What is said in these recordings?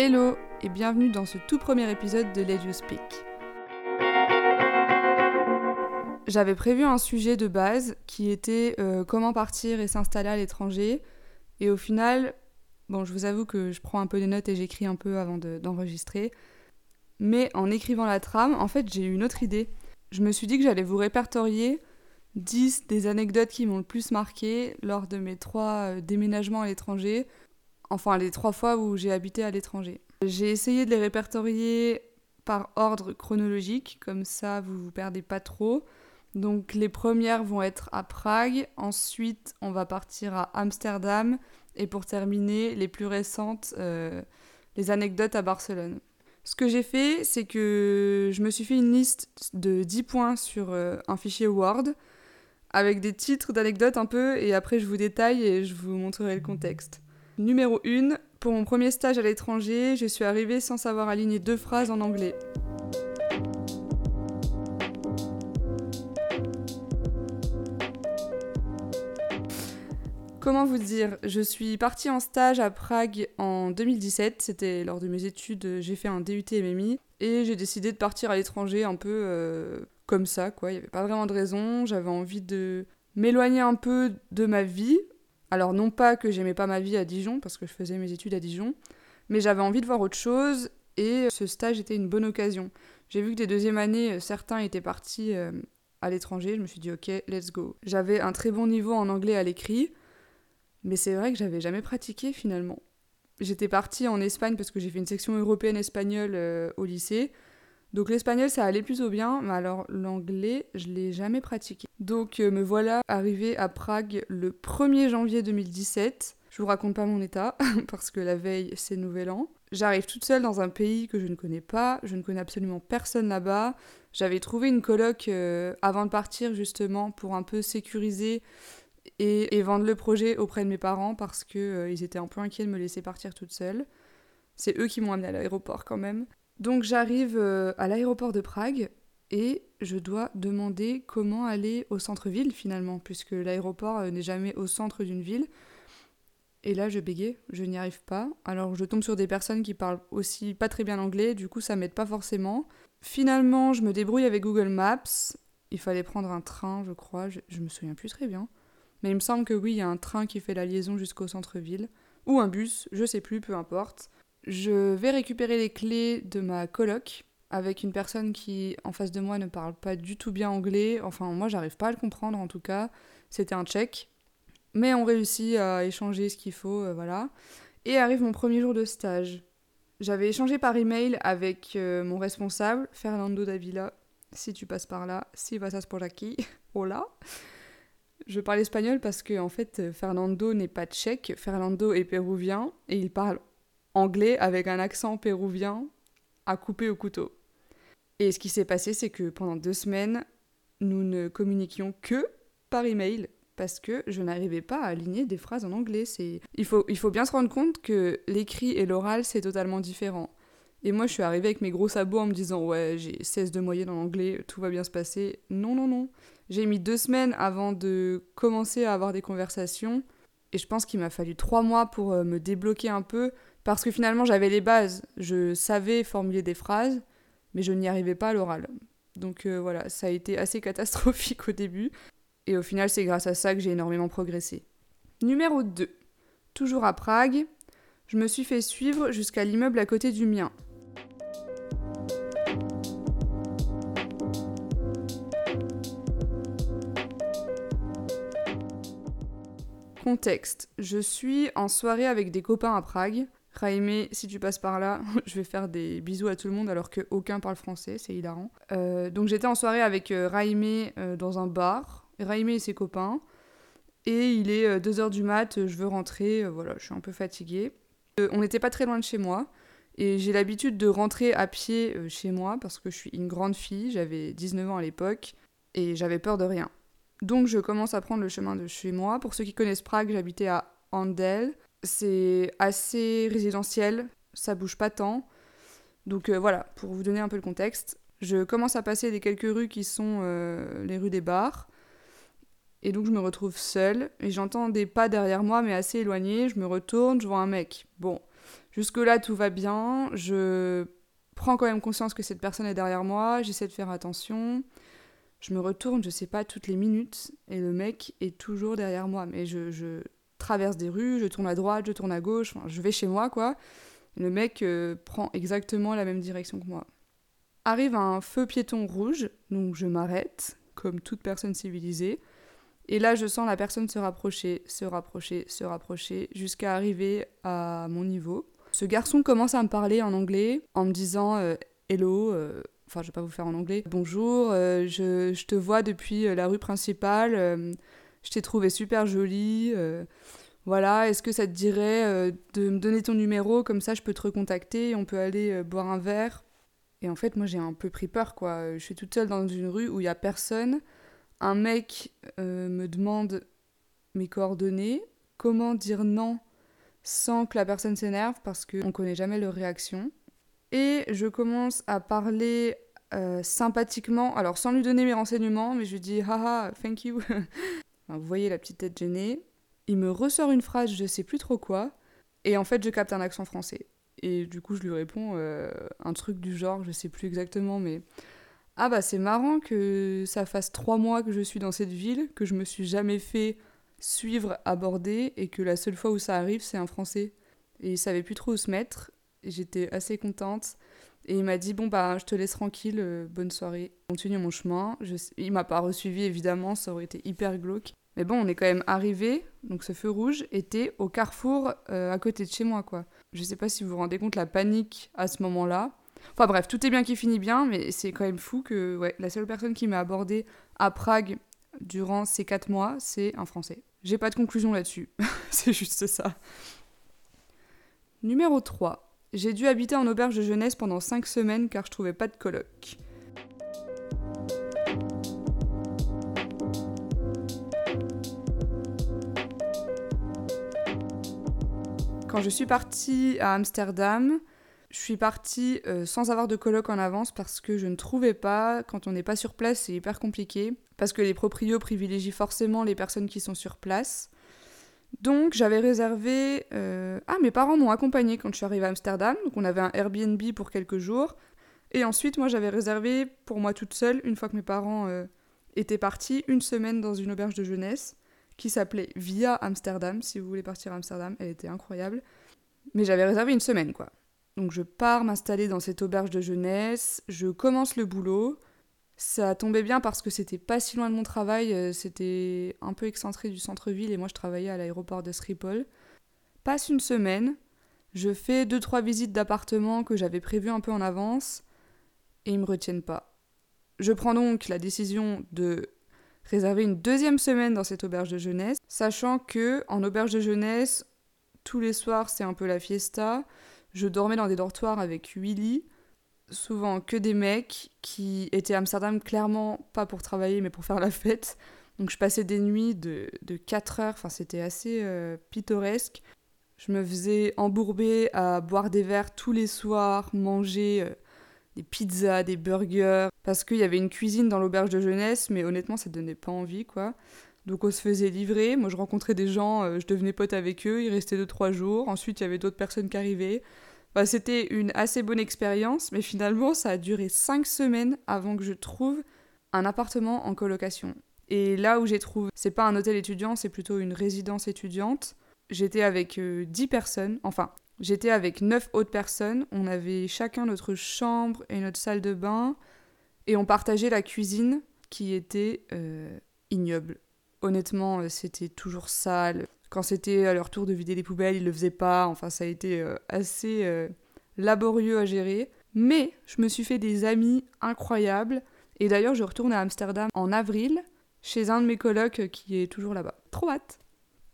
Hello et bienvenue dans ce tout premier épisode de Let You Speak. J'avais prévu un sujet de base qui était euh, comment partir et s'installer à l'étranger. Et au final, bon, je vous avoue que je prends un peu des notes et j'écris un peu avant d'enregistrer. Mais en écrivant la trame, en fait, j'ai eu une autre idée. Je me suis dit que j'allais vous répertorier 10 des anecdotes qui m'ont le plus marqué lors de mes trois euh, déménagements à l'étranger, enfin les trois fois où j'ai habité à l'étranger. J'ai essayé de les répertorier par ordre chronologique, comme ça vous vous perdez pas trop. Donc les premières vont être à Prague, ensuite on va partir à Amsterdam, et pour terminer, les plus récentes, euh, les anecdotes à Barcelone. Ce que j'ai fait, c'est que je me suis fait une liste de 10 points sur euh, un fichier Word avec des titres d'anecdotes un peu et après je vous détaille et je vous montrerai le contexte. Numéro 1, pour mon premier stage à l'étranger, je suis arrivée sans savoir aligner deux phrases en anglais. Comment vous dire? Je suis partie en stage à Prague en 2017, c'était lors de mes études, j'ai fait un DUT MMI et j'ai décidé de partir à l'étranger un peu euh, comme ça, quoi. Il n'y avait pas vraiment de raison. J'avais envie de m'éloigner un peu de ma vie. Alors, non pas que j'aimais pas ma vie à Dijon, parce que je faisais mes études à Dijon, mais j'avais envie de voir autre chose et ce stage était une bonne occasion. J'ai vu que des deuxièmes années, certains étaient partis euh, à l'étranger. Je me suis dit, ok, let's go. J'avais un très bon niveau en anglais à l'écrit, mais c'est vrai que j'avais jamais pratiqué finalement. J'étais partie en Espagne parce que j'ai fait une section européenne espagnole euh, au lycée. Donc l'espagnol, ça allait plutôt bien, mais alors l'anglais, je l'ai jamais pratiqué. Donc euh, me voilà arrivée à Prague le 1er janvier 2017. Je vous raconte pas mon état, parce que la veille, c'est Nouvel An. J'arrive toute seule dans un pays que je ne connais pas, je ne connais absolument personne là-bas. J'avais trouvé une coloc euh, avant de partir justement pour un peu sécuriser et, vendre le projet auprès de mes parents parce qu'ils euh, étaient un peu inquiets de me laisser partir toute seule. C'est eux qui m'ont amenée à l'aéroport quand même. Donc j'arrive euh, à l'aéroport de Prague et je dois demander comment aller au centre-ville finalement, puisque l'aéroport euh, n'est jamais au centre d'une ville. Et là, je bégaye, je n'y arrive pas. Alors, je tombe sur des personnes qui parlent aussi pas très bien anglais, du coup, ça m'aide pas forcément. Finalement, je me débrouille avec Google Maps. Il fallait prendre un train, je crois, je, je me souviens plus très bien. Mais il me semble que oui, il y a un train qui fait la liaison jusqu'au centre-ville. Ou un bus, je sais plus, peu importe. Je vais récupérer les clés de ma coloc avec une personne qui, en face de moi, ne parle pas du tout bien anglais. Enfin, moi, j'arrive pas à le comprendre en tout cas. C'était un tchèque. Mais on réussit à échanger ce qu'il faut, euh, voilà. Et arrive mon premier jour de stage. J'avais échangé par email avec euh, mon responsable, Fernando Davila. Si tu passes par là, si pasas por aquí, hola. Je parle espagnol parce que en fait Fernando n'est pas tchèque, Fernando est péruvien et il parle anglais avec un accent péruvien à couper au couteau. Et ce qui s'est passé, c'est que pendant deux semaines, nous ne communiquions que par email parce que je n'arrivais pas à aligner des phrases en anglais. C'est il faut, il faut bien se rendre compte que l'écrit et l'oral, c'est totalement différent. Et moi, je suis arrivée avec mes gros sabots en me disant Ouais, j'ai 16 de moyenne en anglais, tout va bien se passer. Non, non, non. J'ai mis deux semaines avant de commencer à avoir des conversations. Et je pense qu'il m'a fallu trois mois pour euh, me débloquer un peu parce que finalement, j'avais les bases. Je savais formuler des phrases, mais je n'y arrivais pas à l'oral. Donc euh, voilà, ça a été assez catastrophique au début. Et au final, c'est grâce à ça que j'ai énormément progressé. Numéro 2. Toujours à Prague, je me suis fait suivre jusqu'à l'immeuble à côté du mien. Contexte. Je suis en soirée avec des copains à Prague. Raime, si tu passes par là, je vais faire des bisous à tout le monde alors qu'aucun parle français, c'est hilarant. Euh, donc j'étais en soirée avec euh, Raime euh, dans un bar, Raime et ses copains. Et il est 2h du mat, je veux rentrer, voilà, je suis un peu fatiguée. on n'était pas très loin de chez moi. Et j'ai l'habitude de rentrer à pied chez moi parce que je suis une grande fille, j'avais 19 ans à l'époque, et j'avais peur de rien. Donc je commence à prendre le chemin de chez moi. Pour ceux qui connaissent Prague, j'habitais à Andel. C'est assez résidentiel, ça bouge pas tant. Donc euh, voilà, pour vous donner un peu le contexte, je commence à passer des quelques rues qui sont euh, les rues des bars. Et donc je me retrouve seule et j'entends des pas derrière moi mais assez éloignés. Je me retourne, je vois un mec. Bon, Jusque-là, tout va bien. Je prends quand même conscience que cette personne est derrière moi. J'essaie de faire attention. Je me retourne, je sais pas, toutes les minutes. Et le mec est toujours derrière moi. Mais je, traverse des rues, je tourne à droite, je tourne à gauche. je vais chez moi, quoi. le mec euh, prend exactement la même direction que moi. Arrive un feu piéton rouge, donc je m'arrête, comme toute personne civilisée. Et là, je sens la personne se rapprocher, se rapprocher, se rapprocher, jusqu'à arriver à mon niveau. Ce garçon commence à me parler en anglais, en me disant euh, Hello, euh, enfin, je vais pas vous faire en anglais. Bonjour, je, je, te vois depuis la rue principale, je t'ai trouvé super jolie. voilà, est-ce que ça te dirait de me donner ton numéro, comme ça je peux te recontacter, on peut aller boire un verre et en fait, moi, j'ai un peu pris peur, quoi. Je suis toute seule dans une rue où il y a personne. Un mec euh, me demande mes coordonnées. Comment dire non sans que la personne s'énerve parce qu'on ne connaît jamais leur réaction? Et je commence à parler euh, sympathiquement, alors sans lui donner mes renseignements, mais je lui dis haha, thank you. vous voyez la petite tête gênée. Il me ressort une phrase, je sais plus trop quoi, et en fait, je capte un accent français. Et du coup, je lui réponds euh, un truc du genre, je sais plus exactement, mais ah bah c'est marrant que ça fasse trois mois que je suis dans cette ville, que je me suis jamais fait suivre, aborder, et que la seule fois où ça arrive, c'est un Français. Et il savait plus trop où se mettre. Et j'étais assez contente. Et il m'a dit bon bah je te laisse tranquille, euh, bonne soirée. Continue mon chemin. Je... Il m'a pas resuivi évidemment, ça aurait été hyper glauque. Mais bon, on est quand même arrivé, donc ce feu rouge était au carrefour euh, à côté de chez moi, quoi. Je sais pas si vous vous rendez compte la panique à ce moment-là. Enfin bref, tout est bien qui finit bien, mais c'est quand même fou que la seule personne qui m'a abordé à Prague durant ces 4 mois, c'est un Français. J'ai pas de conclusion là-dessus, c'est juste ça. Numéro 3. J'ai dû habiter en auberge de jeunesse pendant 5 semaines car je trouvais pas de coloc. Quand je suis partie à Amsterdam, je suis partie euh, sans avoir de coloc en avance parce que je ne trouvais pas, quand on n'est pas sur place, c'est hyper compliqué, parce que les proprios privilégient forcément les personnes qui sont sur place. Donc j'avais réservé... Euh, ah, mes parents m'ont accompagnée quand je suis arrivée à Amsterdam, donc on avait un Airbnb pour quelques jours. Et ensuite, moi, j'avais réservé pour moi toute seule, une fois que mes parents euh, étaient partis, une semaine dans une auberge de jeunesse qui s'appelait Via Amsterdam, si vous voulez partir à Amsterdam, elle était incroyable. Mais j'avais réservé une semaine, quoi. Donc je pars m'installer dans cette auberge de jeunesse, je commence le boulot. Ça tombait bien parce que c'était pas si loin de mon travail, euh, c'était un peu excentré du centre-ville et moi je travaillais à l'aéroport de Schiphol. Passe une semaine, je fais deux trois visites d'appartements que j'avais prévues un peu en avance et ils me retiennent pas. Je prends donc la décision de réserver une deuxième semaine dans cette auberge de jeunesse, sachant que en auberge de jeunesse, tous les soirs c'est un peu la fiesta. Je dormais dans des dortoirs avec huit lits, souvent que des mecs qui étaient à Amsterdam clairement pas pour travailler mais pour faire la fête. Donc je passais des nuits de, de 4 heures, enfin c'était assez euh, pittoresque. Je me faisais embourber à boire des verres tous les soirs, manger euh, des pizzas, des burgers, parce qu'il y avait une cuisine dans l'auberge de jeunesse, mais honnêtement, ça donnait pas envie, quoi. Donc on se faisait livrer, moi je rencontrais des gens, euh, je devenais pote avec eux, ils restaient 2-3 jours, ensuite il y avait d'autres personnes qui arrivaient. C'était une assez bonne expérience, mais finalement ça a duré 5 semaines avant que je trouve un appartement en colocation. Et là où j'ai trouvé, c'est pas un hôtel étudiant, c'est plutôt une résidence étudiante. J'étais avec 10 euh, personnes, enfin J'étais avec neuf autres personnes, on avait chacun notre chambre et notre salle de bain, et on partageait la cuisine qui était euh, ignoble. Honnêtement, euh, c'était toujours sale. Quand c'était à leur tour de vider les poubelles, ils le faisaient pas. Enfin, ça a été euh, assez laborieux à gérer. Mais je me suis fait des amis incroyables. Et d'ailleurs, je retourne à Amsterdam en avril chez un de mes colocs qui est toujours là-bas. Trop hâte.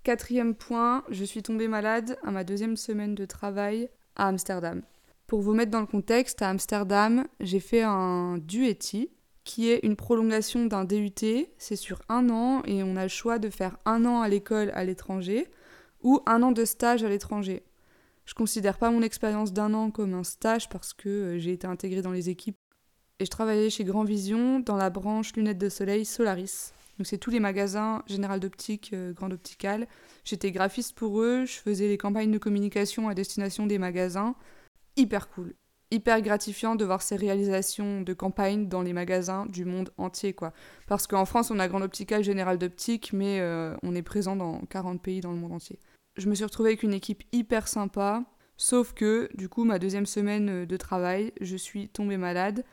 Quatrième point, je suis tombée malade à ma deuxième semaine de travail à Amsterdam. Pour vous mettre dans le contexte, à Amsterdam, j'ai fait un DUETI, qui est une prolongation d'un DUT. C'est sur un an et on a le choix de faire un an à l'école à l'étranger ou un an de stage à l'étranger. Je considère pas mon expérience d'un an comme un stage parce que euh, j'ai été intégrée dans les équipes et je travaillais chez Grand Vision dans la branche lunettes de soleil Solaris. Donc c'est tous les magasins Général d'Optique, euh, Grande Opticale. J'étais graphiste pour eux, je faisais les campagnes de communication à destination des magasins. Hyper cool. Hyper gratifiant de voir ces réalisations de campagne dans les magasins du monde entier, quoi. Parce qu'en France, on a Grande Opticale, Général d'Optique, mais euh, on est présent dans 40 pays dans le monde entier. Je me suis retrouvée avec une équipe hyper sympa, sauf que, du coup, ma deuxième semaine euh, de travail, je suis tombée malade.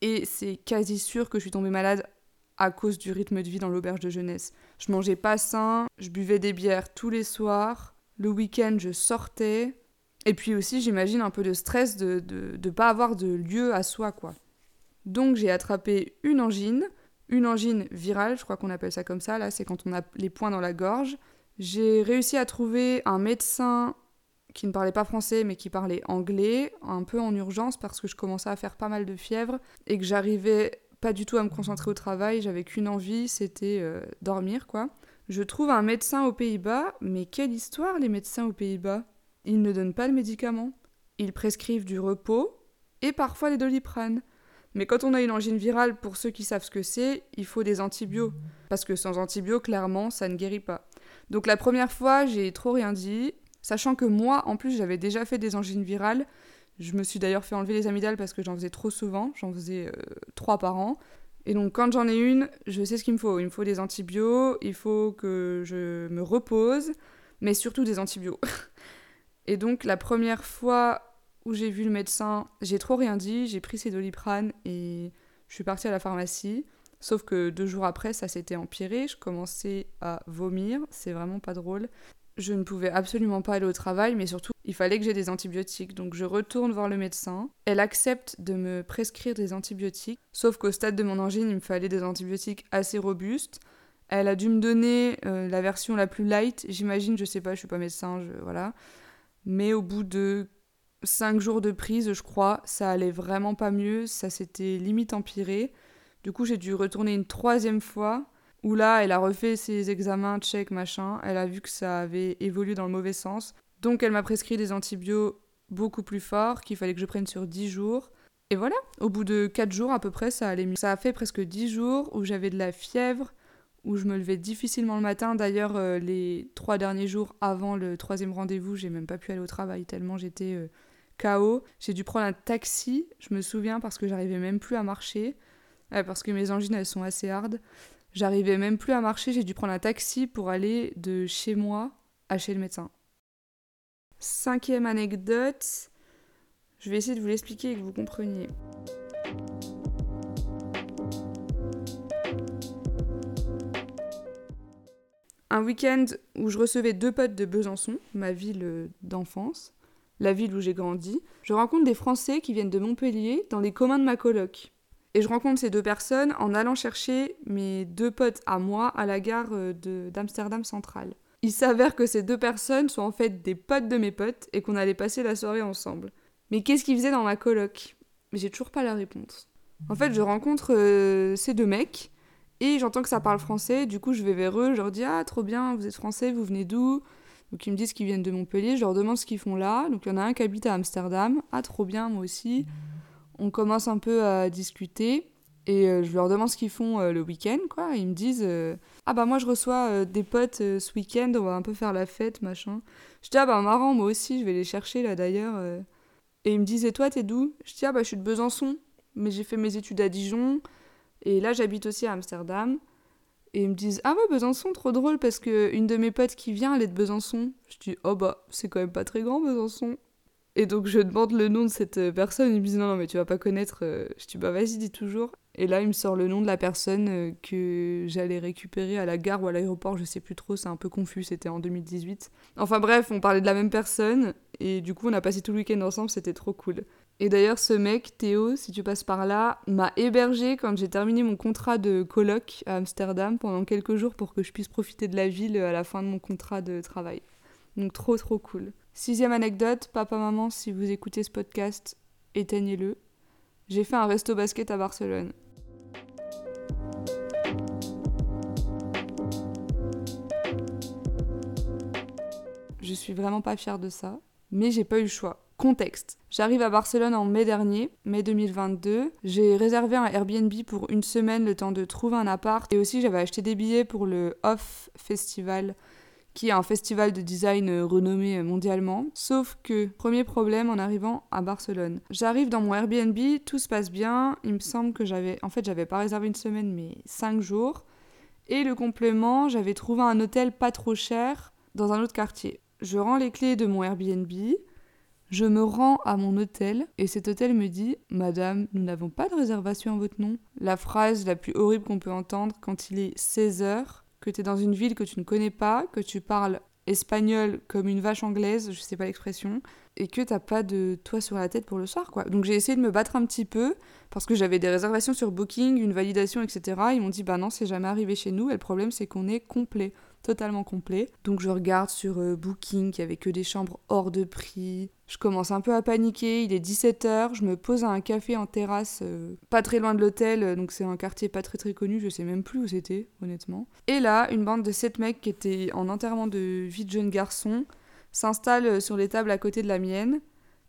Et c'est quasi sûr que je suis tombée malade à cause du rythme de vie dans l'auberge de jeunesse. Je mangeais pas sain, je buvais des bières tous les soirs, le week-end je sortais, et puis aussi j'imagine un peu de stress de ne de, pas avoir de lieu à soi quoi. Donc j'ai attrapé une angine, une angine virale, je crois qu'on appelle ça comme ça, là c'est quand on a les points dans la gorge. J'ai réussi à trouver un médecin qui ne parlait pas français mais qui parlait anglais, un peu en urgence parce que je commençais à faire pas mal de fièvre et que j'arrivais pas du tout à me concentrer au travail, j'avais qu'une envie, c'était euh, dormir quoi. Je trouve un médecin aux Pays-Bas, mais quelle histoire les médecins aux Pays-Bas Ils ne donnent pas de médicaments. Ils prescrivent du repos et parfois des doliprane. Mais quand on a une angine virale, pour ceux qui savent ce que c'est, il faut des antibiotiques. Parce que sans antibiotiques, clairement, ça ne guérit pas. Donc la première fois, j'ai trop rien dit. Sachant que moi, en plus, j'avais déjà fait des angines virales. Je me suis d'ailleurs fait enlever les amygdales parce que j'en faisais trop souvent. J'en faisais euh, trois par an. Et donc, quand j'en ai une, je sais ce qu'il me faut. Il me faut des antibiotiques, il faut que je me repose, mais surtout des antibiotiques. et donc, la première fois où j'ai vu le médecin, j'ai trop rien dit. J'ai pris ces doliprane et je suis partie à la pharmacie. Sauf que deux jours après, ça s'était empiré. Je commençais à vomir. C'est vraiment pas drôle je ne pouvais absolument pas aller au travail, mais surtout, il fallait que j'ai des antibiotiques. Donc je retourne voir le médecin. Elle accepte de me prescrire des antibiotiques, sauf qu'au stade de mon angine, il me fallait des antibiotiques assez robustes. Elle a dû me donner euh, la version la plus light, j'imagine, je sais pas, je suis pas médecin, voilà. Mais au bout de 5 jours de prise, je crois, ça allait vraiment pas mieux, ça s'était limite empiré. Du coup, j'ai dû retourner une troisième fois où là, elle a refait ses examens, check, machin. Elle a vu que ça avait évolué dans le mauvais sens. Donc, elle m'a prescrit des antibiotiques beaucoup plus forts qu'il fallait que je prenne sur 10 jours. Et voilà, au bout de 4 jours à peu près, ça allait mieux. Ça a fait presque 10 jours où j'avais de la fièvre, où je me levais difficilement le matin. D'ailleurs, euh, les 3 derniers jours avant le troisième rendez-vous, j'ai même pas pu aller au travail tellement j'étais euh, KO. J'ai dû prendre un taxi, je me souviens, parce que j'arrivais même plus à marcher. parce que mes angines, elles sont assez hardes. J'arrivais même plus à marcher, j'ai dû prendre un taxi pour aller de chez moi à chez le médecin. Cinquième anecdote, je vais essayer de vous l'expliquer et que vous compreniez. Un week-end où je recevais deux potes de Besançon, ma ville d'enfance, la ville où j'ai grandi, je rencontre des Français qui viennent de Montpellier dans les communs de ma coloc. Et je rencontre ces deux personnes en allant chercher mes deux potes à moi à la gare euh, d'Amsterdam Central. Il s'avère que ces deux personnes sont en fait des potes de mes potes et qu'on allait passer la soirée ensemble. Mais qu'est-ce qu'ils faisaient dans ma coloc? J'ai toujours pas la réponse. En fait, je rencontre euh, ces deux mecs et j'entends que ça parle français. Du coup, je vais vers eux, je leur dis Ah, trop bien, vous êtes français, vous venez d'où? Donc, ils me disent qu'ils viennent de Montpellier. Je leur demande ce qu'ils font là. Donc, il y en a un qui habite à Amsterdam. Ah, trop bien, moi aussi on commence un peu à discuter et euh, je leur demande ce qu'ils font euh, le week-end, quoi. ils me disent euh, Ah bah moi je reçois des potes ce week-end, on va un peu faire la fête, machin. Je dis Ah bah marrant, moi aussi, je vais les chercher là d'ailleurs. Et ils me disent Et toi, t'es d'où? Je dis Ah bah je suis de Besançon, mais j'ai fait mes études à Dijon et là j'habite aussi à Amsterdam. Et ils me disent Ah ouais, Besançon, trop drôle parce que une de mes potes qui vient, elle est de Besançon. Je dis Oh bah c'est quand même pas très grand Besançon. Et donc je demande le nom de cette euh, personne, il me dit non, non mais tu vas pas connaître. Euh. Je dis bah vas-y, dis toujours. Et là il me sort le nom de la personne euh, que j'allais récupérer à la gare ou à l'aéroport, je sais plus trop, c'est un peu confus, c'était en 2018. Enfin bref, on parlait de la même personne et du coup on a passé tout le week-end ensemble, c'était trop cool. Et d'ailleurs ce mec, Théo, si tu passes par là, m'a hébergé quand j'ai terminé mon contrat de coloc à Amsterdam pendant quelques jours pour que je puisse profiter de la ville à la fin de mon contrat de travail. Donc trop trop cool. Sixième anecdote, papa-maman, si vous écoutez ce podcast, éteignez-le. J'ai fait un resto basket à Barcelone. Je suis vraiment pas fière de ça, mais j'ai pas eu le choix. Contexte. J'arrive à Barcelone en mai dernier, mai 2022. J'ai réservé un Airbnb pour une semaine le temps de trouver un appart. Et aussi j'avais acheté des billets pour le Off Festival qui est un festival de design euh, renommé euh, mondialement. Sauf que, premier problème en arrivant à Barcelone. J'arrive dans mon Airbnb, tout se passe bien. Il me semble que j'avais. En fait, j'avais pas réservé une semaine, mais cinq jours. Et le complément, j'avais trouvé un hôtel pas trop cher dans un autre quartier. Je rends les clés de mon Airbnb. Je me rends à mon hôtel et cet hôtel me dit Madame, nous n'avons pas de réservation en votre nom. La phrase la plus horrible qu'on peut entendre quand il est 16 heures que tu es dans une ville que tu ne connais pas, que tu parles espagnol comme une vache anglaise, je sais pas l'expression, et que t'as pas de toit sur la tête pour le soir. Donc j'ai essayé de me battre un petit peu, parce que j'avais des réservations sur Booking, une validation, etc. Ils m'ont dit, bah non, c'est jamais arrivé chez nous, et le problème c'est qu'on est complet totalement complet. Donc je regarde sur euh, Booking qu'il n'y avait que des chambres hors de prix. Je commence un peu à paniquer, il est 17h, je me pose à un café en terrasse, euh, pas très loin de l'hôtel, euh, donc c'est un quartier pas très très connu, je sais même plus où c'était, honnêtement. Et là, une bande de 7 mecs qui étaient en enterrement de vie de jeune garçon s'installent sur les tables à côté de la mienne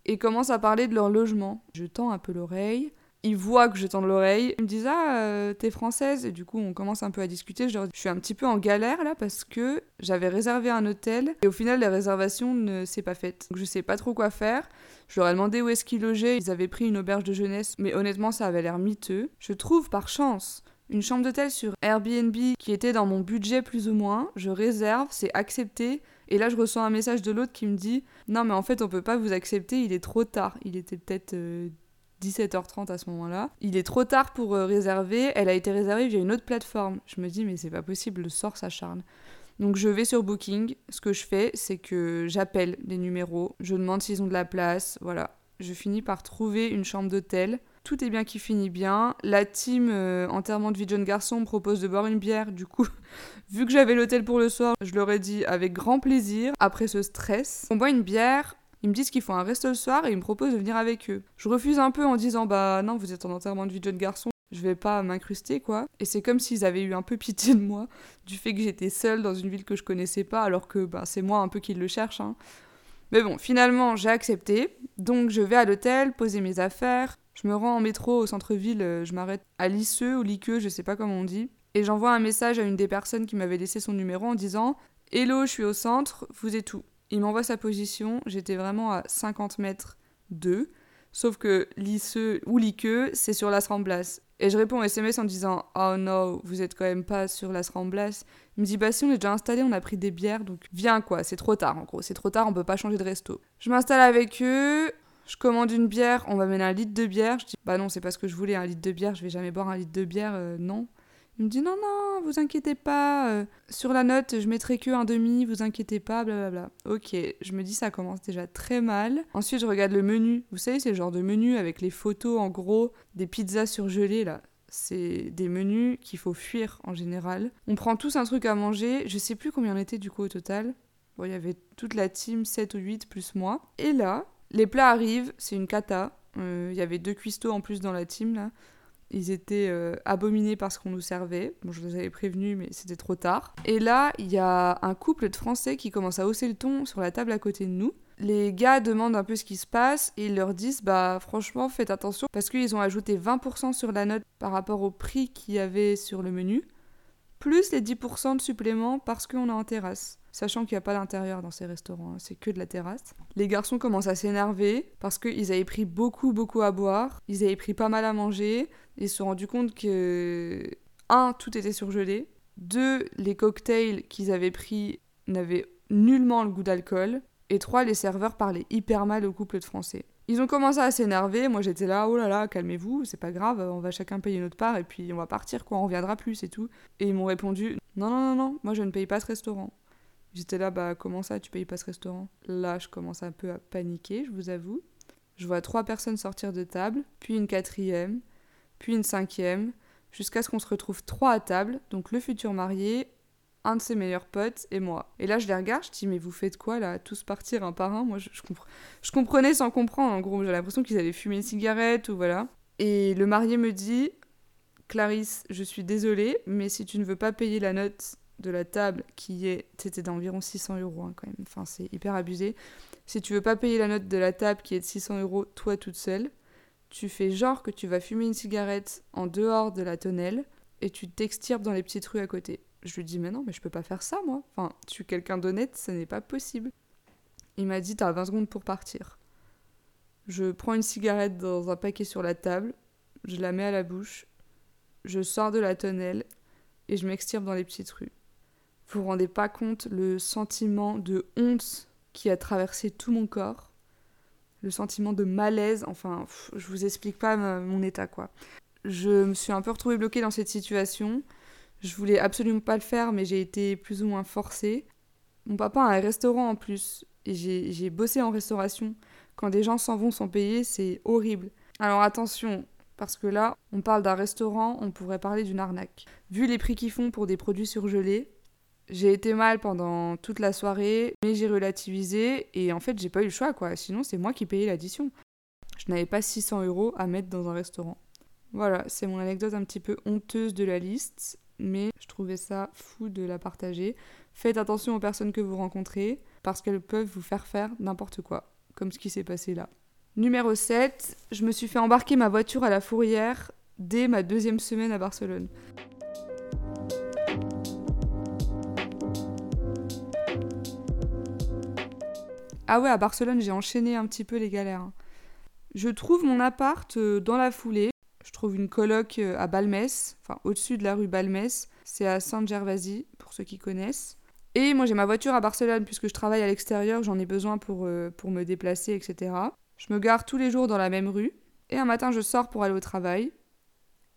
et commencent à parler de leur logement. Je tends un peu l'oreille, ils voient que je tends l'oreille. Ils me disent Ah, euh, t'es française Et du coup, on commence un peu à discuter. Je, je suis un petit peu en galère là parce que j'avais réservé un hôtel et au final, la réservation ne s'est pas faite. Donc, je sais pas trop quoi faire. Je leur ai demandé où est-ce qu'ils logeaient. Ils avaient pris une auberge de jeunesse, mais honnêtement, ça avait l'air miteux. Je trouve par chance une chambre d'hôtel sur Airbnb qui était dans mon budget plus ou moins. Je réserve, c'est accepté. Et là, je reçois un message de l'autre qui me dit Non, mais en fait, on peut pas vous accepter, il est trop tard. Il était peut-être. Euh, 17h30 à ce moment-là. Il est trop tard pour euh, réserver. Elle a été réservée via une autre plateforme. Je me dis, mais c'est pas possible, le sort s'acharne. Donc je vais sur Booking. Ce que je fais, c'est que j'appelle les numéros. Je demande s'ils ont de la place. Voilà. Je finis par trouver une chambre d'hôtel. Tout est bien qui finit bien. La team euh, enterrement de vie de jeune garçon propose de boire une bière. Du coup, vu que j'avais l'hôtel pour le soir, je leur ai dit avec grand plaisir. Après ce stress, on boit une bière. Ils me disent qu'ils font un resto le soir et ils me proposent de venir avec eux. Je refuse un peu en disant bah non, vous êtes en enterrement de vie de jeune garçon, je vais pas m'incruster quoi. Et c'est comme s'ils avaient eu un peu pitié de moi, du fait que j'étais seule dans une ville que je connaissais pas, alors que bah, c'est moi un peu qui le cherche. Hein. Mais bon, finalement j'ai accepté, donc je vais à l'hôtel, poser mes affaires. Je me rends en métro au centre-ville, euh, je m'arrête à Lisseux ou Liqueux, je sais pas comment on dit. Et j'envoie un message à une des personnes qui m'avait laissé son numéro en disant Hello, je suis au centre, vous êtes où? Il m'envoie sa position, j'étais vraiment à 50 mètres d'eux, sauf que Lisseux ou Liqueux, c'est sur Las Ramblas. Et je réponds SMS en disant Oh non, vous êtes quand même pas sur Las Ramblas. Il me dit Bah si, on est déjà installé, on a pris des bières, donc viens quoi, c'est trop tard en gros, c'est trop tard, on peut pas changer de resto. Je m'installe avec eux, je commande une bière, on va mener un litre de bière. Je dis Bah non, c'est pas ce que je voulais, un litre de bière, je vais jamais boire un litre de bière, euh, non. Il me dit non, non, vous inquiétez pas. Euh, sur la note, je mettrai que un demi, vous inquiétez pas, blablabla. Ok, je me dis ça commence déjà très mal. Ensuite, je regarde le menu. Vous savez, c'est le genre de menu avec les photos en gros des pizzas surgelées là. C'est des menus qu'il faut fuir en général. On prend tous un truc à manger. Je sais plus combien on était du coup au total. Bon, il y avait toute la team, 7 ou 8 plus moi. Et là, les plats arrivent, c'est une cata. Euh, il y avait deux cuistots en plus dans la team là. Ils étaient euh, abominés parce qu'on nous servait. Bon, je les avais prévenus, mais c'était trop tard. Et là, il y a un couple de Français qui commence à hausser le ton sur la table à côté de nous. Les gars demandent un peu ce qui se passe et ils leur disent bah franchement faites attention parce qu'ils ont ajouté 20% sur la note par rapport au prix qu'il y avait sur le menu, plus les 10% de supplément parce qu'on est en terrasse sachant qu'il n'y a pas d'intérieur dans ces restaurants, hein, c'est que de la terrasse. Les garçons commencent à s'énerver parce qu'ils avaient pris beaucoup, beaucoup à boire, ils avaient pris pas mal à manger, ils se sont rendus compte que, un, tout était surgelé, deux, les cocktails qu'ils avaient pris n'avaient nullement le goût d'alcool, et trois, les serveurs parlaient hyper mal au couple de Français. Ils ont commencé à s'énerver, moi j'étais là, oh là là, calmez-vous, c'est pas grave, on va chacun payer notre part et puis on va partir quoi, on reviendra plus, c'est tout. Et ils m'ont répondu, non, non, non, non, moi je ne paye pas ce restaurant. J'étais là, bah comment ça, tu payes pas ce restaurant? Là, je commence un peu à paniquer, je vous avoue. Je vois trois personnes sortir de table, puis une quatrième, puis une cinquième, jusqu'à ce qu'on se retrouve trois à table, donc le futur marié, un de ses meilleurs potes et moi. Et là, je les regarde, je dis, mais vous faites quoi là? Tous partir un par un? Moi, je, je comprenais sans comprendre, en gros. J'ai l'impression qu'ils avaient fumé une cigarette ou voilà. Et le marié me dit, Clarisse, je suis désolée, mais si tu ne veux pas payer la note de la table qui est. C'était d'environ 600 euros hein, quand même. Enfin, c'est hyper abusé. Si tu veux pas payer la note de la table qui est de 600 euros, toi toute seule, tu fais genre que tu vas fumer une cigarette en dehors de la tonnelle et tu t'extirpes dans les petites rues à côté. Je lui dis, mais non, mais je peux pas faire ça, moi. Enfin, je suis quelqu'un d'honnête, ce n'est pas possible. Il m'a dit, t'as 20 secondes pour partir. Je prends une cigarette dans un paquet sur la table, je la mets à la bouche, je sors de la tonnelle et je m'extirpe dans les petites rues. Vous vous rendez pas compte le sentiment de honte qui a traversé tout mon corps, le sentiment de malaise, enfin, je vous explique pas mon état quoi. Je me suis un peu retrouvée bloquée dans cette situation. Je voulais absolument pas le faire, mais j'ai été plus ou moins forcée. Mon papa a un restaurant en plus, et j'ai bossé en restauration. Quand des gens s'en vont sans payer, c'est horrible. Alors attention, parce que là, on parle d'un restaurant, on pourrait parler d'une arnaque. Vu les prix qu'ils font pour des produits surgelés, j'ai été mal pendant toute la soirée, mais j'ai relativisé et en fait, j'ai pas eu le choix quoi. Sinon, c'est moi qui payais l'addition. Je n'avais pas 600 euros à mettre dans un restaurant. Voilà, c'est mon anecdote un petit peu honteuse de la liste, mais je trouvais ça fou de la partager. Faites attention aux personnes que vous rencontrez, parce qu'elles peuvent vous faire faire n'importe quoi, comme ce qui s'est passé là. Numéro 7, je me suis fait embarquer ma voiture à la fourrière dès ma deuxième semaine à Barcelone. Ah ouais, à Barcelone, j'ai enchaîné un petit peu les galères. Hein. Je trouve mon appart euh, dans la foulée. Je trouve une coloc euh, à Balmès, enfin au-dessus de la rue Balmès. C'est à Sainte-Gervasie, pour ceux qui connaissent. Et moi, j'ai ma voiture à Barcelone, puisque je travaille à l'extérieur, j'en ai besoin pour, euh, pour me déplacer, etc. Je me gare tous les jours dans la même rue. Et un matin, je sors pour aller au travail.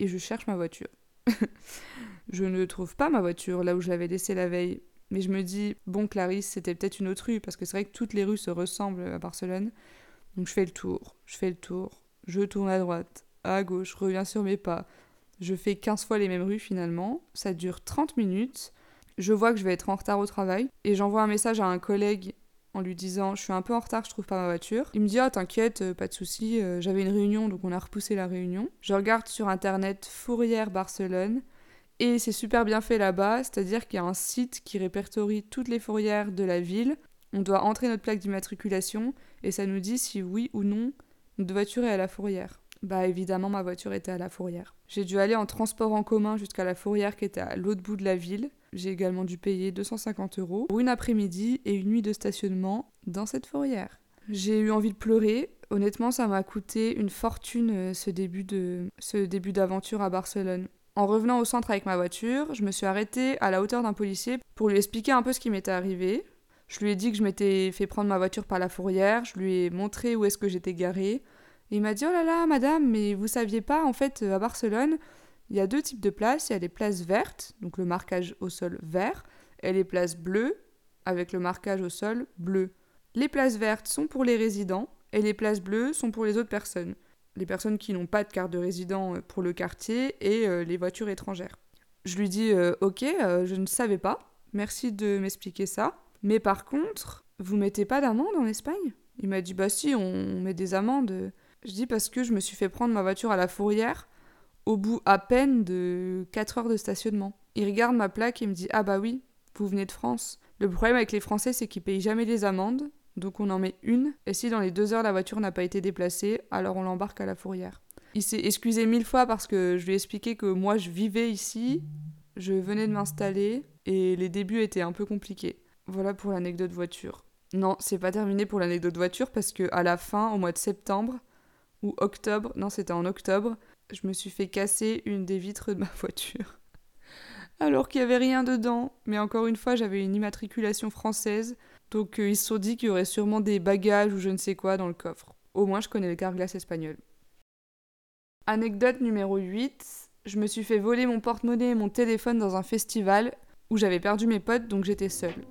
Et je cherche ma voiture. je ne trouve pas ma voiture là où je l'avais laissée la veille. Mais je me dis, bon, Clarisse, c'était peut-être une autre rue, parce que c'est vrai que toutes les rues se ressemblent à Barcelone. Donc je fais le tour, je fais le tour, je tourne à droite, à gauche, reviens sur mes pas. Je fais 15 fois les mêmes rues finalement. Ça dure 30 minutes. Je vois que je vais être en retard au travail. Et j'envoie un message à un collègue en lui disant je suis un peu en retard, je trouve pas ma voiture. Il me dit oh t'inquiète, euh, pas de souci, euh, j'avais une réunion donc on a repoussé la réunion. Je regarde sur internet Fourrière Barcelone et c'est super bien fait là-bas, c'est-à-dire qu'il y a un site qui répertorie toutes les fourrières de la ville. On doit entrer notre plaque d'immatriculation et ça nous dit si oui ou non notre voiture est à la fourrière. Bah évidemment ma voiture était à la fourrière. J'ai dû aller en transport en commun jusqu'à la fourrière qui était à l'autre bout de la ville. J'ai également dû payer 250 euros pour une après-midi et une nuit de stationnement dans cette fourrière. J'ai eu envie de pleurer. Honnêtement, ça m'a coûté une fortune euh, ce début ce début d'aventure à Barcelone. En revenant au centre avec ma voiture, je me suis arrêtée à la hauteur d'un policier pour lui expliquer un peu ce qui m'était arrivé. Je lui ai dit que je m'étais fait prendre ma voiture par la fourrière, je lui ai montré où est-ce que j'étais garée. il m'a dit Oh là là, madame, mais vous saviez pas, en fait, à Barcelone, il y a deux types de places. Il y a les places vertes, donc le marquage au sol vert, et les places bleues, avec le marquage au sol bleu. Les places vertes sont pour les résidents, et les places bleues sont pour les autres personnes. Les personnes qui n'ont pas de carte de résident euh, pour le quartier et euh, les voitures étrangères. Je lui dis euh, Ok, je ne savais pas. Merci de m'expliquer ça. Mais par contre, vous mettez pas d'amende en Espagne? Il m'a dit Bah si, on met des amendes. Je dis Parce que je me suis fait prendre ma voiture à la fourrière au bout à peine de 4 heures de stationnement. Il regarde ma plaque et me dit Ah bah oui, vous venez de France. Le problème avec les Français, c'est qu'ils payent jamais les amendes, donc on en met une, et si dans les deux heures la voiture n'a pas été déplacée, alors on l'embarque à la fourrière. Il s'est excusé mille fois parce que je lui ai expliqué que moi je vivais ici, je venais de m'installer, et les débuts étaient un peu compliqués. Voilà pour l'anecdote voiture. Non, c'est pas terminé pour l'anecdote voiture parce que à la fin, au mois de septembre ou octobre, non c'était en octobre, je me suis fait casser une des vitres de ma voiture. Alors qu'il n'y avait rien dedans, mais encore une fois, j'avais une immatriculation française, donc ils se sont dit qu'il y aurait sûrement des bagages ou je ne sais quoi dans le coffre. Au moins, je connais le carglass espagnol. Anecdote numéro 8. Je me suis fait voler mon porte-monnaie et mon téléphone dans un festival où j'avais perdu mes potes, donc j'étais seule.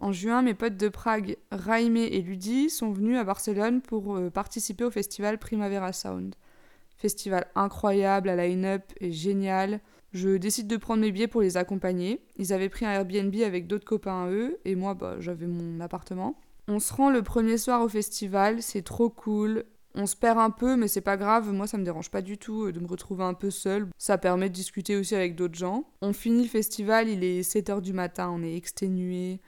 En juin, mes potes de Prague, Raimé et Ludi, sont venus à Barcelone pour euh, participer au festival Primavera Sound. Festival incroyable, la line-up est génial. Je décide de prendre mes billets pour les accompagner. Ils avaient pris un Airbnb avec d'autres copains à eux, et moi, bah, j'avais mon appartement. On se rend le premier soir au festival, c'est trop cool. On se perd un peu, mais c'est pas grave. Moi, ça me dérange pas du tout euh, de me retrouver un peu seule. Ça permet de discuter aussi avec d'autres gens. On finit le festival, il est 7h du matin, on est exténué.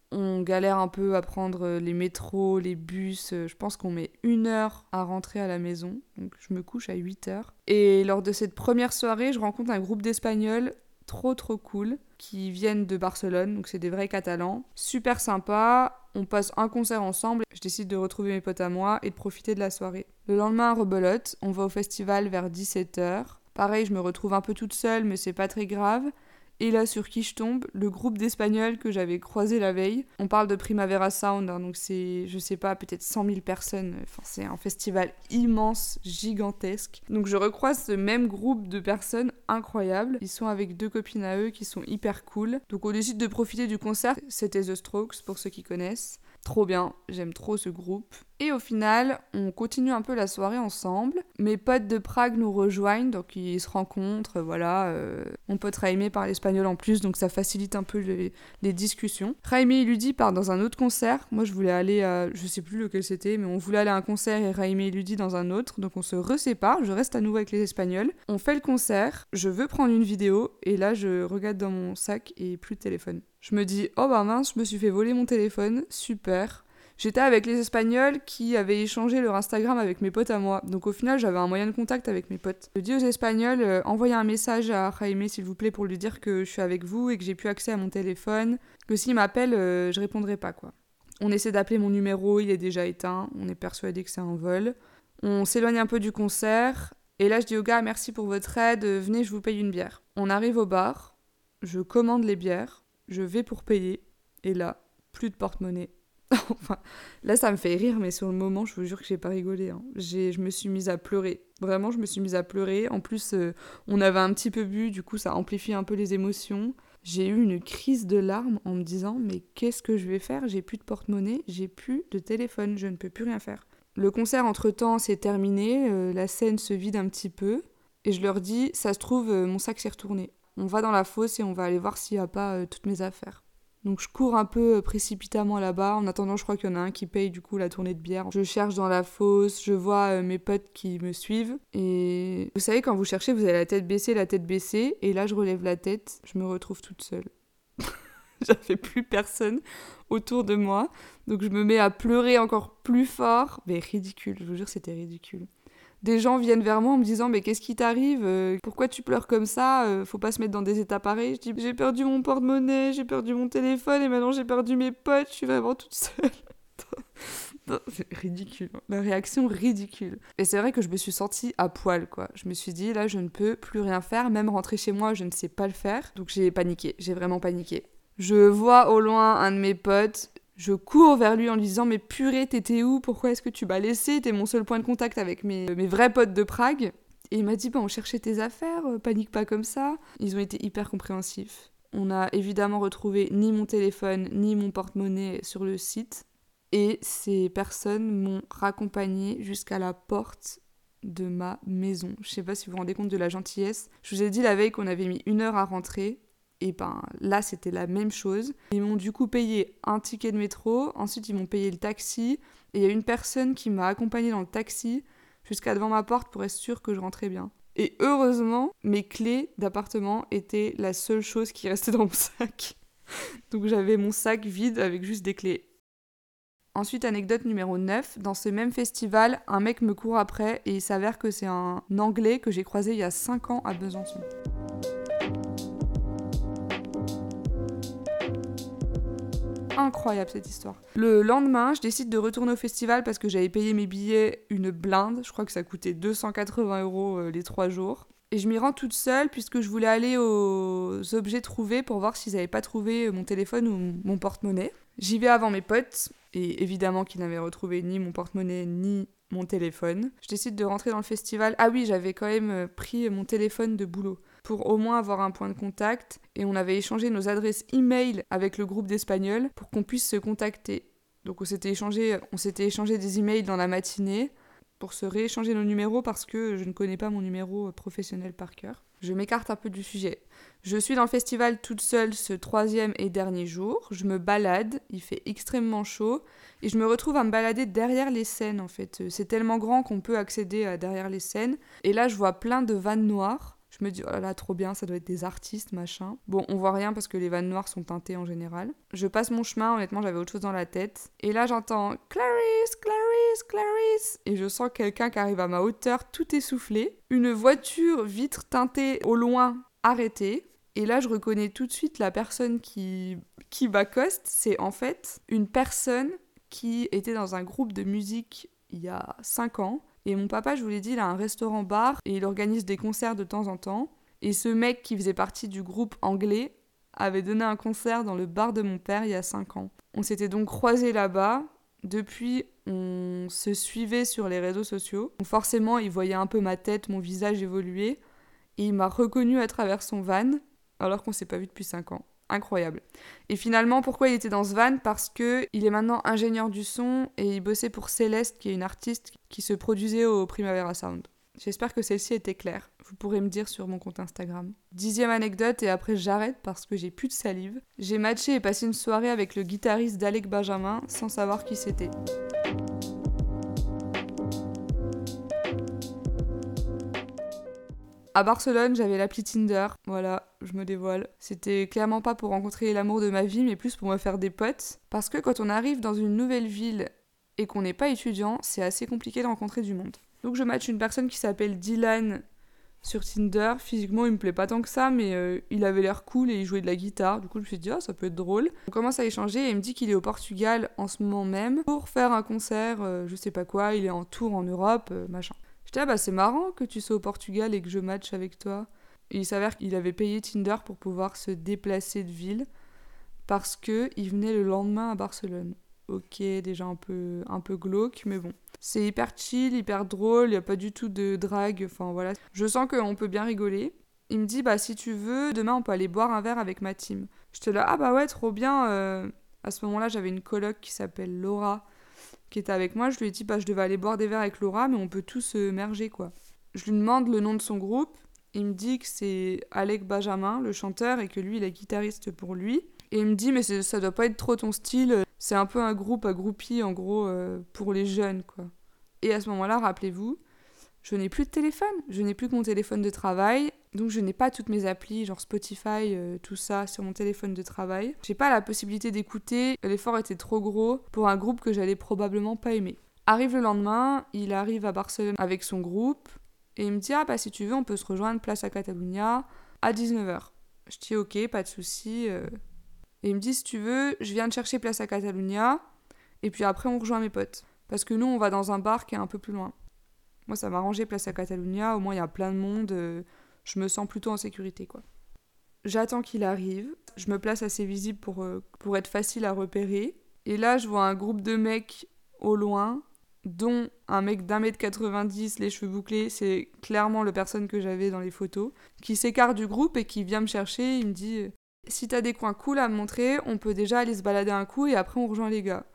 Galère un peu à prendre euh, les métros, les bus. Euh, je pense qu'on met une heure à rentrer à la maison. Donc, je me couche à 8h. Et lors de cette première soirée, je rencontre un groupe d'Espagnols trop trop cool qui viennent de Barcelone, donc c'est des vrais Catalans. Super sympa, on passe un concert ensemble, je décide de retrouver mes potes à moi et de profiter de la soirée. Le lendemain à Rebelote, on va au festival vers 17h. Pareil, je me retrouve un peu toute seule, mais c'est pas très grave. Et là, sur qui je tombe Le groupe d'Espagnols que j'avais croisé la veille. On parle de Primavera Sound, hein, donc c'est, je sais pas, peut-être 100 000 personnes. Enfin, c'est un festival immense, gigantesque. Donc je recroise ce même groupe de personnes incroyables. Ils sont avec deux copines à eux qui sont hyper cool. Donc on décide de profiter du concert. C'était The Strokes, pour ceux qui connaissent. Trop bien, j'aime trop ce groupe. Et au final, on continue un peu la soirée ensemble. Mes potes de Prague nous rejoignent, donc ils se rencontrent, voilà. Euh, mon pote Raimé parle espagnol en plus, donc ça facilite un peu les, discussions. Raimé et Ludi partent dans un autre concert. Moi, je voulais aller à, je sais plus lequel c'était, mais on voulait aller à un concert et Raimé et Ludi dans un autre. Donc on se resépare, je reste à nouveau avec les Espagnols. On fait le concert, je veux prendre une vidéo, et là, je regarde dans mon sac et plus de téléphone. Je me dis, oh bah mince, je me suis fait voler mon téléphone, super. J'étais avec les Espagnols qui avaient échangé leur Instagram avec mes potes à moi. Donc au final, j'avais un moyen de contact avec mes potes. Je dis aux Espagnols, euh, envoyez un message à Jaime s'il vous plaît pour lui dire que je suis avec vous et que j'ai plus accès à mon téléphone. Que s'il m'appelle, euh, je répondrai pas quoi. On essaie d'appeler mon numéro, il est déjà éteint. On est persuadé que c'est un vol. On s'éloigne un peu du concert. Et là, je dis au gars, merci pour votre aide, venez, je vous paye une bière. On arrive au bar, je commande les bières je vais pour payer, et là, plus de porte-monnaie. là, ça me fait rire, mais sur le moment, je vous jure que j'ai pas rigolé. Hein. Je me suis mise à pleurer. Vraiment, je me suis mise à pleurer. En plus, euh, on avait un petit peu bu, du coup, ça amplifie un peu les émotions. J'ai eu une crise de larmes en me disant Mais qu'est-ce que je vais faire? J'ai plus de porte-monnaie, j'ai plus de téléphone, je ne peux plus rien faire. Le concert, entre-temps, s'est terminé, euh, la scène se vide un petit peu, et je leur dis Ça se trouve, euh, mon sac s'est retourné on va dans la fosse et on va aller voir s'il n'y a pas toutes mes affaires. Donc je cours un peu euh, précipitamment là-bas. En attendant, je crois qu'il y en a un qui paye du coup la tournée de bière. Je cherche dans la fosse, je vois euh, mes potes qui me suivent. Et vous savez, quand vous cherchez, vous avez la tête baissée, la tête baissée. Et là, je relève la tête, je me retrouve toute seule. J'avais plus personne autour de moi. Donc je me mets à pleurer encore plus fort. Mais ridicule, je vous jure, c'était ridicule des gens viennent vers moi en me disant mais qu'est-ce qui t'arrive euh, Pourquoi tu pleures comme ça euh, Faut pas se mettre dans des états pareils. Je dis j'ai perdu mon porte-monnaie, j'ai perdu mon téléphone et maintenant j'ai perdu mes potes, je suis vraiment toute seule. c'est ridicule. La réaction ridicule. Et c'est vrai que je me suis sentie à poil, quoi. Je me suis dit, là, je ne peux plus rien faire. Même rentrer chez moi, je ne sais pas le faire. Donc j'ai paniqué. J'ai vraiment paniqué. Je vois au loin un de mes potes je cours vers lui en lui disant Mais purée, t'étais où? Pourquoi est-ce que tu m'as laissé? T'es mon seul point de contact avec mes, mes vrais potes de Prague. Et il m'a dit Bah, on cherchait tes affaires, euh, panique pas comme ça. Ils ont été hyper compréhensifs. On n'a évidemment retrouvé ni mon téléphone ni mon porte-monnaie sur le site. Et ces personnes m'ont raccompagné jusqu'à la porte de ma maison. Je sais pas si vous vous rendez compte de la gentillesse. Je vous ai dit la veille qu'on avait mis une heure à rentrer. Et ben là, c'était la même chose. Ils m'ont du coup payé un ticket de métro, ensuite ils m'ont payé le taxi, et il y a une personne qui m'a accompagné dans le taxi jusqu'à devant ma porte pour être sûr que je rentrais bien. Et heureusement, mes clés d'appartement étaient la seule chose qui restait dans mon sac. Donc j'avais mon sac vide avec juste des clés. Ensuite, anecdote numéro 9, dans ce même festival, un mec me court après et il s'avère que c'est un Anglais que j'ai croisé il y a 5 ans à Besançon. Incroyable cette histoire. Le lendemain, je décide de retourner au festival parce que j'avais payé mes billets une blinde. Je crois que ça coûtait 280 euros euh, les trois jours. Et je m'y rends toute seule puisque je voulais aller aux objets trouvés pour voir s'ils n'avaient pas trouvé mon téléphone ou mon porte-monnaie. J'y vais avant mes potes et évidemment qu'ils n'avaient retrouvé ni mon porte-monnaie ni mon téléphone. Je décide de rentrer dans le festival. Ah oui, j'avais quand même euh, pris mon téléphone de boulot pour au moins avoir un point de contact et on avait échangé nos adresses e-mail avec le groupe d'Espagnols pour qu'on puisse se contacter. Donc on s'était échangé, on s'était échangé des emails dans la matinée pour se rééchanger nos numéros parce que je ne connais pas mon numéro professionnel par cœur. je m'écarte un peu du sujet. Je suis dans le festival toute seule ce troisième et dernier jour. Je me balade, il fait extrêmement chaud et je me retrouve à me balader derrière les scènes en fait. C'est tellement grand qu'on peut accéder à derrière les scènes. Et là, je vois plein de vannes noires. Je me dis, oh là trop bien, ça doit être des artistes, machin. Bon, on voit rien parce que les vannes noires sont teintées en général. Je passe mon chemin, honnêtement, j'avais autre chose dans la tête. Et là, j'entends Clarice, Clarice, Clarice. Et je sens quelqu'un qui arrive à ma hauteur, tout essoufflé. Une voiture, vitre teintée au loin, arrêtée. Et là, je reconnais tout de suite la personne qui, qui m'accoste. C'est en fait une personne qui était dans un groupe de musique il y a 5 ans et mon papa, je vous l'ai dit, il a un restaurant-bar et il organise des concerts de temps en temps. Et ce mec qui faisait partie du groupe anglais avait donné un concert dans le bar de mon père il y a 5 ans. On s'était donc croisés là-bas. Depuis, on se suivait sur les réseaux sociaux. forcément, il voyait un peu ma tête, mon visage évoluer. Et il m'a reconnu à travers son van, alors qu'on s'est pas vu depuis 5 ans incroyable. Et finalement, pourquoi il était dans ce van? Parce que il est maintenant ingénieur du son et il bossait pour Céleste, qui est une artiste qui se produisait au Primavera Sound. J'espère que celle-ci était claire. Vous pourrez me dire sur mon compte Instagram. Dixième anecdote, et après j'arrête parce que j'ai plus de salive. J'ai matché et passé une soirée avec le guitariste d'Alec Benjamin sans savoir qui c'était. À Barcelone, j'avais l'appli Tinder. Voilà, je me dévoile. C'était clairement pas pour rencontrer l'amour de ma vie, mais plus pour me faire des potes. Parce que quand on arrive dans une nouvelle ville et qu'on n'est pas étudiant, c'est assez compliqué de rencontrer du monde. Donc je match une personne qui s'appelle Dylan sur Tinder. Physiquement, il me plaît pas tant que ça, mais euh, il avait l'air cool et il jouait de la guitare. Du coup, je me suis dit, ah, ça peut être drôle. On commence à échanger et il me dit qu'il est au Portugal en ce moment même pour faire un concert, euh, je sais pas quoi. Il est en tour en Europe, euh, machin. Ah bah c'est marrant que tu sois au Portugal et que je match avec toi. Il s'avère qu'il avait payé Tinder pour pouvoir se déplacer de ville parce que il venait le lendemain à Barcelone. Ok, déjà un peu, un peu glauque, mais bon. C'est hyper chill, hyper drôle, il n'y a pas du tout de drague, enfin voilà. Je sens qu'on peut bien rigoler. Il me dit, bah si tu veux, demain on peut aller boire un verre avec ma team. J'étais là, ah bah ouais, trop bien. Euh. À ce moment-là, j'avais une coloc qui s'appelle Laura, qui était avec moi, je lui ai dit bah, je devais aller boire des verres avec Laura, mais on peut tous se merger quoi. Je lui demande le nom de son groupe, il me dit que c'est Alec Benjamin, le chanteur, et que lui il est guitariste pour lui. Et il me dit mais ça doit pas être trop ton style, c'est un peu un groupe à en gros euh, pour les jeunes quoi. Et à ce moment-là, rappelez-vous, je n'ai plus de téléphone, je n'ai plus que mon téléphone de travail, donc je n'ai pas toutes mes applis, genre Spotify, euh, tout ça, sur mon téléphone de travail. J'ai pas la possibilité d'écouter, l'effort était trop gros pour un groupe que j'allais probablement pas aimer. Arrive le lendemain, il arrive à Barcelone avec son groupe, et il me dit Ah bah si tu veux, on peut se rejoindre place à Catalunya à 19h. Je dis ok, pas de souci. Euh. Et il me dit si tu veux, je viens te chercher place à Catalunya, et puis après on rejoint mes potes. Parce que nous on va dans un bar qui est un peu plus loin. Moi, ça m'a arrangé place à Catalunya. Au moins, il y a plein de monde. Euh, je me sens plutôt en sécurité, quoi. J'attends qu'il arrive. Je me place assez visible pour, euh, pour être facile à repérer. Et là, je vois un groupe de mecs au loin, dont un mec d'un mètre 90, les cheveux bouclés. C'est clairement le personne que j'avais dans les photos. Qui s'écarte du groupe et qui vient me chercher. Il me dit euh, Si t'as des coins cool à me montrer, on peut déjà aller se balader un coup et après on rejoint les gars.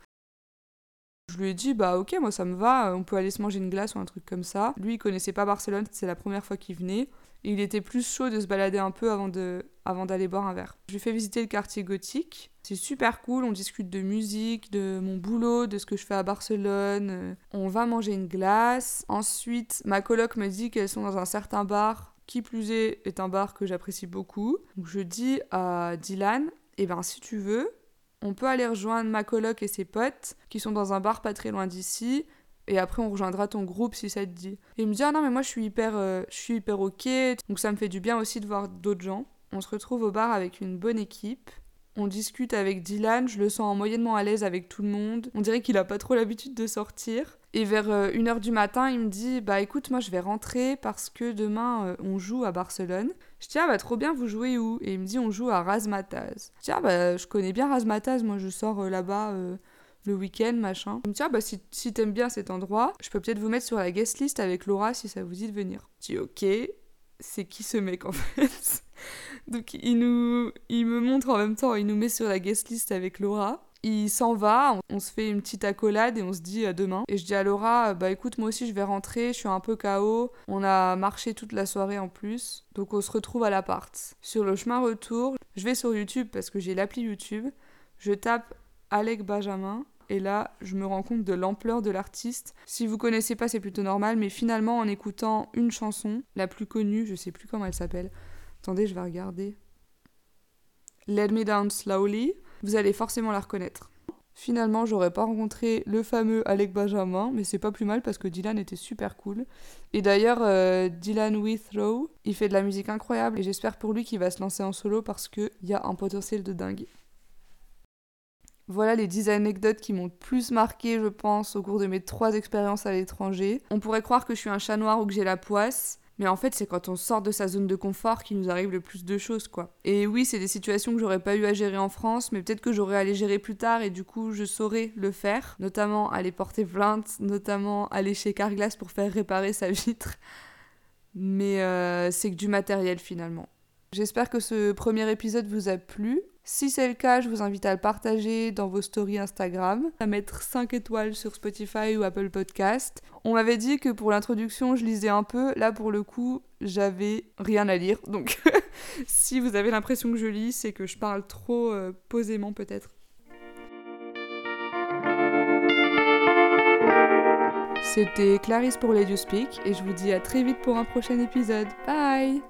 Je lui ai dit, bah ok, moi ça me va, on peut aller se manger une glace ou un truc comme ça. Lui, il connaissait pas Barcelone, c'est la première fois qu'il venait. Et il était plus chaud de se balader un peu avant de avant d'aller boire un verre. Je lui fais visiter le quartier gothique. C'est super cool, on discute de musique, de mon boulot, de ce que je fais à Barcelone. On va manger une glace. Ensuite, ma coloc me dit qu'elles sont dans un certain bar qui plus est est un bar que j'apprécie beaucoup. Donc je dis à Dylan, eh ben si tu veux, on peut aller rejoindre ma coloc et ses potes qui sont dans un bar pas très loin d'ici. Et après, on rejoindra ton groupe si ça te dit. Et il me dit Ah non, mais moi je suis hyper, euh, je suis hyper ok. Donc ça me fait du bien aussi de voir d'autres gens. On se retrouve au bar avec une bonne équipe. On discute avec Dylan, je le sens moyennement à l'aise avec tout le monde. On dirait qu'il a pas trop l'habitude de sortir. Et vers 1h euh, du matin, il me dit Bah écoute, moi je vais rentrer parce que demain euh, on joue à Barcelone. Je dis Ah bah trop bien, vous jouez où? Et il me dit On joue à Razmataz. Je Ah bah je connais bien Razmataz, moi je sors euh, là-bas le week-end, machin. Il me dit Ah bah si, si t'aimes bien cet endroit, je peux peut-être vous mettre sur la guest list avec Laura si ça vous dit de venir. Je dis Ok, c'est qui ce mec en fait? Donc il, nous, il me montre en même temps, il nous met sur la guest list avec Laura. Il s'en va, on, se fait une petite accolade et on se dit à demain. Et je dis à Laura, bah écoute, moi aussi je vais rentrer, je suis un peu KO. On a marché toute la soirée en plus. Donc on se retrouve à l'appart. Sur le chemin retour, je vais sur YouTube parce que j'ai l'appli YouTube. Je tape Alec Benjamin. Et là, je me rends compte de l'ampleur de l'artiste. Si vous connaissez pas, c'est plutôt normal, mais finalement, en écoutant une chanson, la plus connue, je sais plus comment elle s'appelle. Attendez, je vais regarder. Let Me Down Slowly vous allez forcément la reconnaître. Finalement, j'aurais pas rencontré le fameux Alec Benjamin, mais c'est pas plus mal parce que Dylan était super cool. Et d'ailleurs, euh, Dylan Withrow, il fait de la musique incroyable et j'espère pour lui qu'il va se lancer en solo parce qu'il y a un potentiel de dingue. Voilà les 10 anecdotes qui m'ont plus marqué, je pense, au cours de mes trois expériences à l'étranger. On pourrait croire que je suis un chat noir ou que j'ai la poisse, mais en fait, c'est quand on sort de sa zone de confort qu'il nous arrive le plus de choses, quoi. Et oui, c'est des situations que j'aurais pas eu à gérer en France, mais peut-être que j'aurais à les gérer plus tard et du coup, je saurais le faire. Notamment aller porter plainte, notamment aller chez Carglass pour faire réparer sa vitre. Mais euh, c'est que du matériel finalement. J'espère que ce premier épisode vous a plu. Si c'est le cas, je vous invite à le partager dans vos stories Instagram, à mettre 5 étoiles sur Spotify ou Apple Podcast. On m'avait dit que pour l'introduction, je lisais un peu. Là, pour le coup, j'avais rien à lire. Donc, si vous avez l'impression que je lis, c'est que je parle trop euh, posément peut-être. C'était Clarisse pour Let You Speak et je vous dis à très vite pour un prochain épisode. Bye!